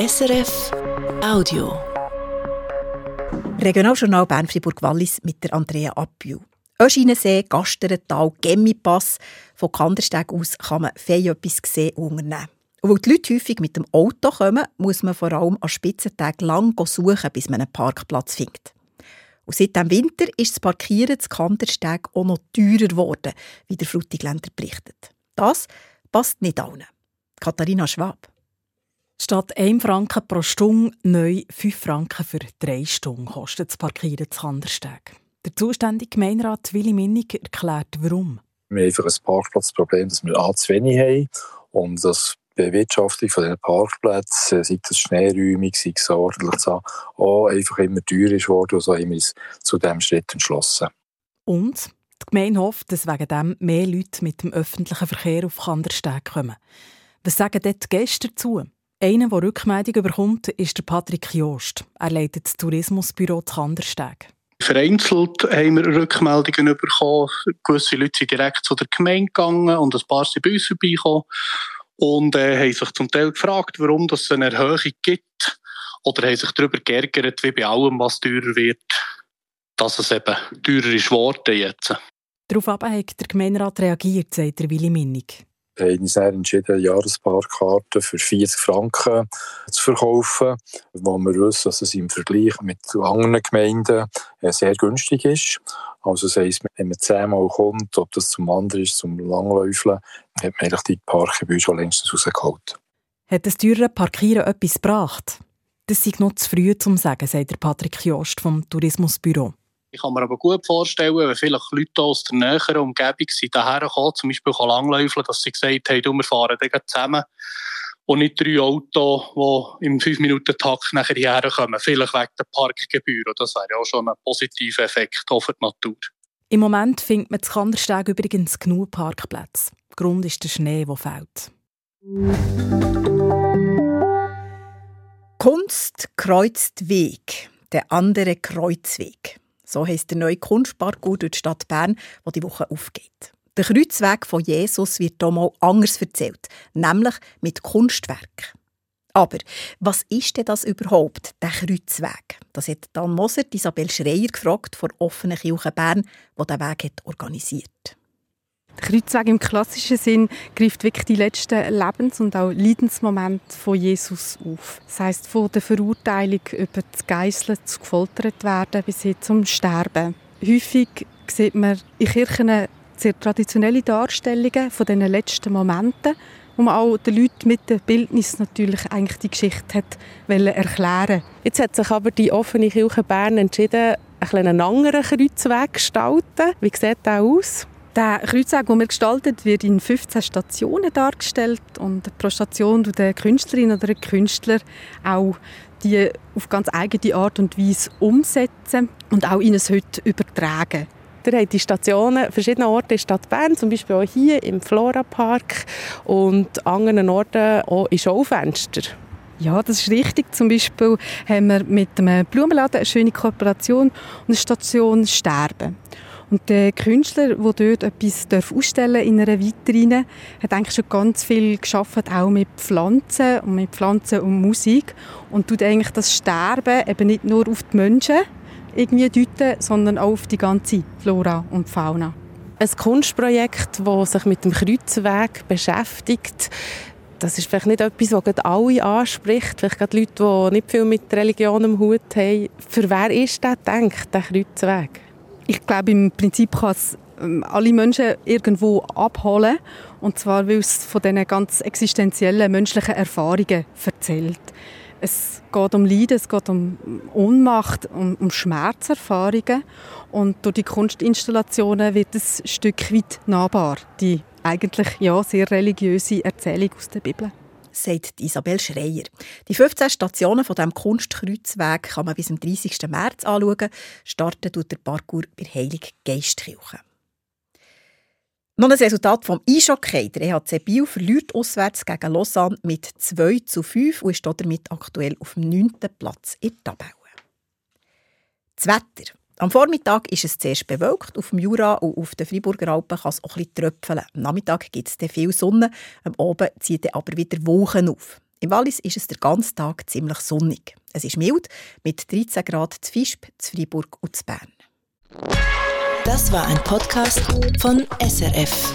SRF Audio. Regionaljournal Bern-Fribourg-Wallis mit der Andrea Appiu. Öschinensee, Gasterental, Gemmipass. Von Kandersteg aus kann man fein etwas sehen und unternehmen. Und weil die Leute häufig mit dem Auto kommen, muss man vor allem an Spitzentagen lang suchen, bis man einen Parkplatz findet. Und seit dem Winter ist das Parkieren zu Kandersteg auch noch teurer geworden, wie der Frutigländer berichtet. Das passt nicht allen. Katharina Schwab. Statt 1 Franken pro Stunde neu 5 Franken für 3 Stunden kostet das Parkieren zu Kandersteg. Der zuständige Gemeinderat Willi Minnig erklärt, warum. Wir haben einfach ein Parkplatzproblem, das wir A zu wenig haben und das Bewirtschaftung von diesen Parkplätzen, sei das schneeräumig, sei es ordentlich auch einfach immer teurer ist worden und so haben wir uns zu diesem Schritt entschlossen. Und die Gemeinde hofft, dass wegen dem mehr Leute mit dem öffentlichen Verkehr auf Kandersteg kommen. Was sagen dort die Gäste dazu? Einer, der Rückmeldung bekommt, ist der Patrick Jost. Er leitet das Tourismusbüro Kandersteg. Vereinzelt haben wir Rückmeldungen bekommen. Gewisse Leute sind direkt zu der Gemeinde gegangen und ein paar sind bei uns vorbeigekommen und äh, haben sich zum Teil gefragt, warum es eine Erhöhung gibt oder haben sich darüber geärgert, wie bei allem, was teurer wird, dass es eben teurer ist geworden jetzt. Darauf hat der Gemeinderat reagiert, sagt der Willi Minnig. Haben uns entschieden, Jahresparkkarten für 40 Franken zu verkaufen, wo wir wissen, dass es im Vergleich mit anderen Gemeinden äh, sehr günstig ist. Also das heisst, wenn man zehnmal kommt, ob das zum Wandern ist, zum Langläufeln, hat man eigentlich die Parkgebühr schon längst rausgeholt. Hat das teure Parkieren etwas gebracht? Das sei noch zu früh zum sagen, sagt Patrick Jost vom Tourismusbüro. Ich kann mir aber gut vorstellen, wenn vielleicht Leute aus der näheren Umgebung sind daher kommen, zum Beispiel langläufeln, dass sie gesagt haben, wir fahren dann zusammen und nicht drei Autos, die im 5-Minuten-Takt nachher hierher kommen. Vielleicht wegen der Parkgebühr. Das wäre auch schon ein positiver Effekt für die Natur. Im Moment findet man zu Kandersteg übrigens genug Parkplätze. Grund ist der Schnee, der fällt. Kunst kreuzt Weg, der andere Kreuzweg. So heisst der neue Kunstparcours durch die Stadt Bern, der die Woche aufgeht. Der Kreuzweg von Jesus wird hier mal anders erzählt, nämlich mit Kunstwerk. Aber was ist denn das überhaupt, der Kreuzweg? Das hat Dan Moser Isabel Schreier gefragt von offenen Kirche Bern, die den Weg hat organisiert Kreuzweg im klassischen Sinn greift wirklich die letzten Lebens- und auch Leidensmomente von Jesus auf. Das heisst, von der Verurteilung über das Geißeln, zu gefoltert werden, bis hin zum Sterben. Häufig sieht man in Kirchen sehr traditionelle Darstellungen von diesen letzten Momenten, wo man auch den Leuten mit dem Bildnis natürlich eigentlich die Geschichte hat erklären Jetzt hat sich aber die offene Kirche Bern entschieden, einen anderen Kreuzweg zu gestalten. Wie sieht der aus? Der Kreuzweg, den wir gestaltet, wird in 15 Stationen dargestellt und pro Station tut der Künstlerin oder der Künstler auch die auf ganz eigene Art und Weise umsetzen und auch in es heute übertragen. Ihr habt die Stationen verschiedenen Orten in der Stadt Bern, zum Beispiel auch hier im Flora Park und anderen Orten auch in Schaufenster. Ja, das ist richtig. Zum Beispiel haben wir mit einem Blumenladen eine schöne Kooperation und eine Station Sterben. Und der Künstler, der dort etwas ausstellen in einer Vitrine, hat eigentlich schon ganz viel geschaffen, auch mit Pflanzen und mit Pflanzen und Musik. Und tut eigentlich das Sterben eben nicht nur auf die Menschen irgendwie deuten, sondern auch auf die ganze Flora und Fauna. Ein Kunstprojekt, das sich mit dem Kreuzweg beschäftigt, das ist vielleicht nicht etwas, das alle anspricht, vielleicht gerade Leute, die nicht viel mit Religion im Hut haben. Für wer ist das gedacht, der Kreuzweg? Ich glaube, im Prinzip kann es ähm, alle Menschen irgendwo abholen. Und zwar, weil es von diesen ganz existenziellen menschlichen Erfahrungen erzählt. Es geht um Leiden, es geht um Ohnmacht, um, um Schmerzerfahrungen. Und durch die Kunstinstallationen wird es ein Stück weit nahbar, die eigentlich ja, sehr religiöse Erzählung aus der Bibel sagt Isabel Schreier. Die 15 Stationen von dem Kunstkreuzweg kann man bis zum 30. März anschauen. Starten tut der Parcours bei Heilig Geistkirche. Noch ein Resultat vom Eishockey. Der EHC Biel verliert auswärts gegen Lausanne mit 2 zu 5 und ist damit aktuell auf dem 9. Platz in der Tabelle. Das Wetter. Am Vormittag ist es zuerst bewölkt, auf dem Jura und auf den Freiburger Alpen kann es auch ein bisschen tröpfeln. Am Nachmittag gibt es viel Sonne, am Abend zieht dann aber wieder Wolken auf. Im Wallis ist es den ganzen Tag ziemlich sonnig. Es ist mild, mit 13 Grad zu Fischb, zu Freiburg und zu Bern. Das war ein Podcast von SRF.